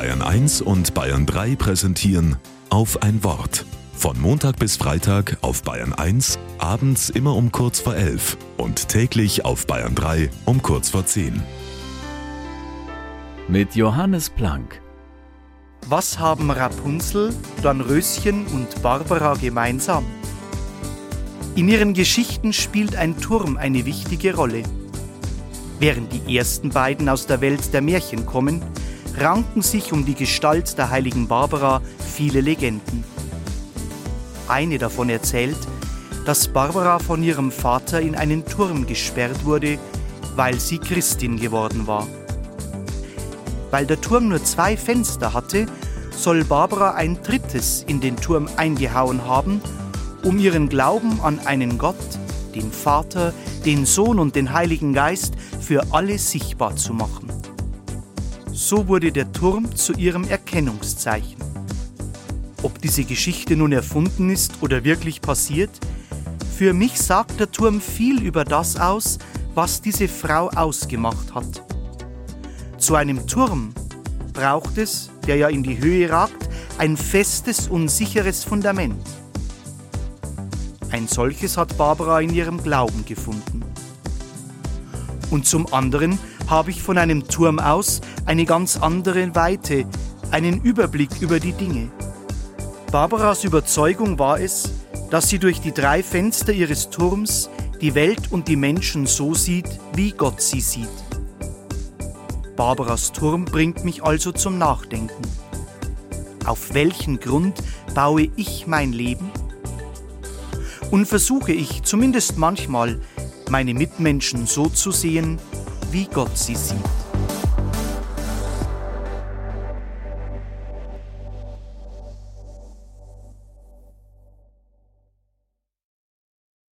Bayern 1 und Bayern 3 präsentieren auf ein Wort. Von Montag bis Freitag auf Bayern 1, abends immer um kurz vor 11 und täglich auf Bayern 3 um kurz vor 10. Mit Johannes Planck. Was haben Rapunzel, Dornröschen und Barbara gemeinsam? In ihren Geschichten spielt ein Turm eine wichtige Rolle. Während die ersten beiden aus der Welt der Märchen kommen, ranken sich um die Gestalt der heiligen Barbara viele Legenden. Eine davon erzählt, dass Barbara von ihrem Vater in einen Turm gesperrt wurde, weil sie Christin geworden war. Weil der Turm nur zwei Fenster hatte, soll Barbara ein drittes in den Turm eingehauen haben, um ihren Glauben an einen Gott, den Vater, den Sohn und den Heiligen Geist für alle sichtbar zu machen. So wurde der Turm zu ihrem Erkennungszeichen. Ob diese Geschichte nun erfunden ist oder wirklich passiert, für mich sagt der Turm viel über das aus, was diese Frau ausgemacht hat. Zu einem Turm braucht es, der ja in die Höhe ragt, ein festes und sicheres Fundament. Ein solches hat Barbara in ihrem Glauben gefunden. Und zum anderen habe ich von einem Turm aus eine ganz andere Weite, einen Überblick über die Dinge. Barbaras Überzeugung war es, dass sie durch die drei Fenster ihres Turms die Welt und die Menschen so sieht, wie Gott sie sieht. Barbaras Turm bringt mich also zum Nachdenken. Auf welchen Grund baue ich mein Leben? Und versuche ich zumindest manchmal, meine Mitmenschen so zu sehen, wie Gott sie sieht.